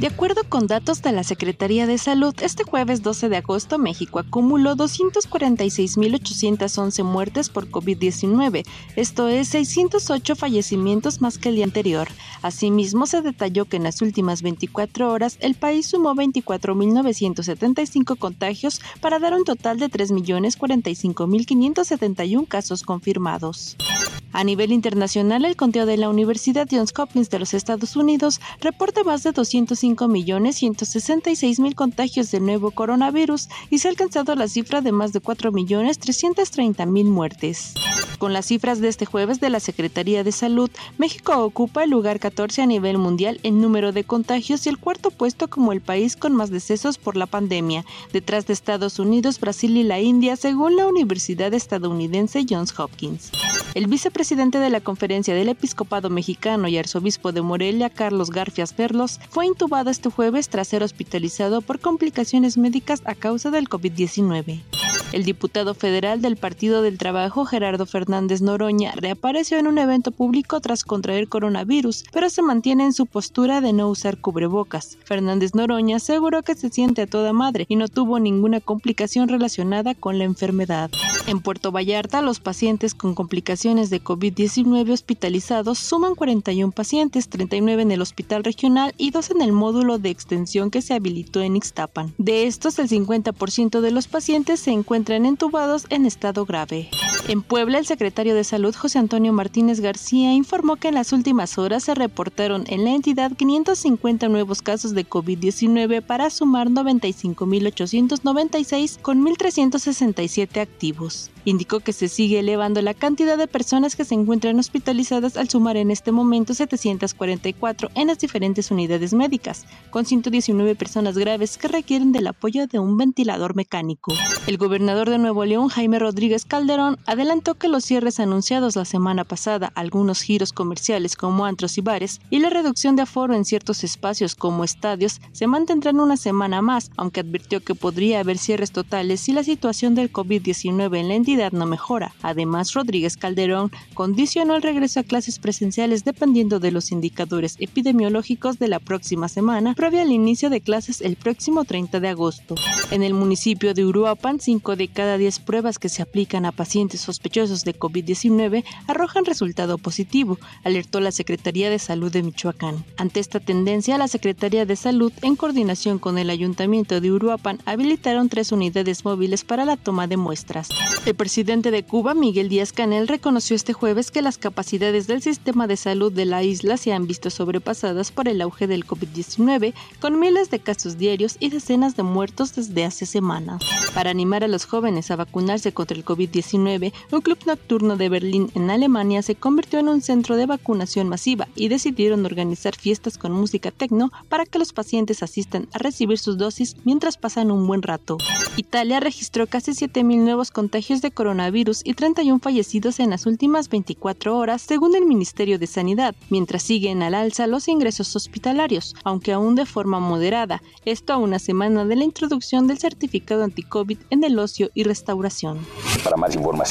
De acuerdo con datos de la Secretaría de Salud, este jueves 12 de agosto México acumuló 246.811 muertes por COVID-19, esto es 608 fallecimientos más que el día anterior. Asimismo, se detalló que en las últimas 24 horas el país sumó 24.975 contagios para dar un total de 3.045.571 casos confirmados. A nivel internacional, el conteo de la Universidad Johns Hopkins de los Estados Unidos reporta más de 205.166.000 contagios del nuevo coronavirus y se ha alcanzado la cifra de más de 4.330.000 muertes. Con las cifras de este jueves de la Secretaría de Salud, México ocupa el lugar 14 a nivel mundial en número de contagios y el cuarto puesto como el país con más decesos por la pandemia, detrás de Estados Unidos, Brasil y la India, según la Universidad estadounidense Johns Hopkins. El vicepresidente de la Conferencia del Episcopado Mexicano y arzobispo de Morelia, Carlos Garfias Perlos, fue intubado este jueves tras ser hospitalizado por complicaciones médicas a causa del COVID-19. El diputado federal del Partido del Trabajo, Gerardo Fernández Noroña, reapareció en un evento público tras contraer coronavirus, pero se mantiene en su postura de no usar cubrebocas. Fernández Noroña aseguró que se siente a toda madre y no tuvo ninguna complicación relacionada con la enfermedad. En Puerto Vallarta, los pacientes con complicaciones de COVID-19 hospitalizados suman 41 pacientes, 39 en el hospital regional y 2 en el módulo de extensión que se habilitó en Ixtapan. De estos, el 50% de los pacientes se encuentran encuentran entubados en estado grave. En Puebla, el secretario de Salud José Antonio Martínez García informó que en las últimas horas se reportaron en la entidad 550 nuevos casos de COVID-19 para sumar 95.896 con 1.367 activos. Indicó que se sigue elevando la cantidad de personas que se encuentran hospitalizadas al sumar en este momento 744 en las diferentes unidades médicas, con 119 personas graves que requieren del apoyo de un ventilador mecánico. El gobernador de Nuevo León, Jaime Rodríguez Calderón, adelantó que los cierres anunciados la semana pasada, algunos giros comerciales como antros y bares, y la reducción de aforo en ciertos espacios como estadios se mantendrán una semana más, aunque advirtió que podría haber cierres totales si la situación del COVID-19 en la entidad no mejora. Además, Rodríguez Calderón condicionó el regreso a clases presenciales dependiendo de los indicadores epidemiológicos de la próxima semana, previo al inicio de clases el próximo 30 de agosto. En el municipio de Uruapan, 5 de cada 10 pruebas que se aplican a pacientes sospechosos de COVID-19 arrojan resultado positivo, alertó la Secretaría de Salud de Michoacán. Ante esta tendencia, la Secretaría de Salud, en coordinación con el Ayuntamiento de Uruapan, habilitaron tres unidades móviles para la toma de muestras. El presidente de Cuba, Miguel Díaz Canel, reconoció este jueves que las capacidades del sistema de salud de la isla se han visto sobrepasadas por el auge del COVID-19, con miles de casos diarios y decenas de muertos desde hace semanas. Para animar a los jóvenes a vacunarse contra el COVID-19, un club nocturno de Berlín, en Alemania, se convirtió en un centro de vacunación masiva y decidieron organizar fiestas con música tecno para que los pacientes asistan a recibir sus dosis mientras pasan un buen rato. Italia registró casi 7.000 nuevos contagios de coronavirus y 31 fallecidos en las últimas 24 horas, según el Ministerio de Sanidad, mientras siguen al alza los ingresos hospitalarios, aunque aún de forma moderada, esto a una semana de la introducción del certificado anti-COVID en el ocio y restauración. Para más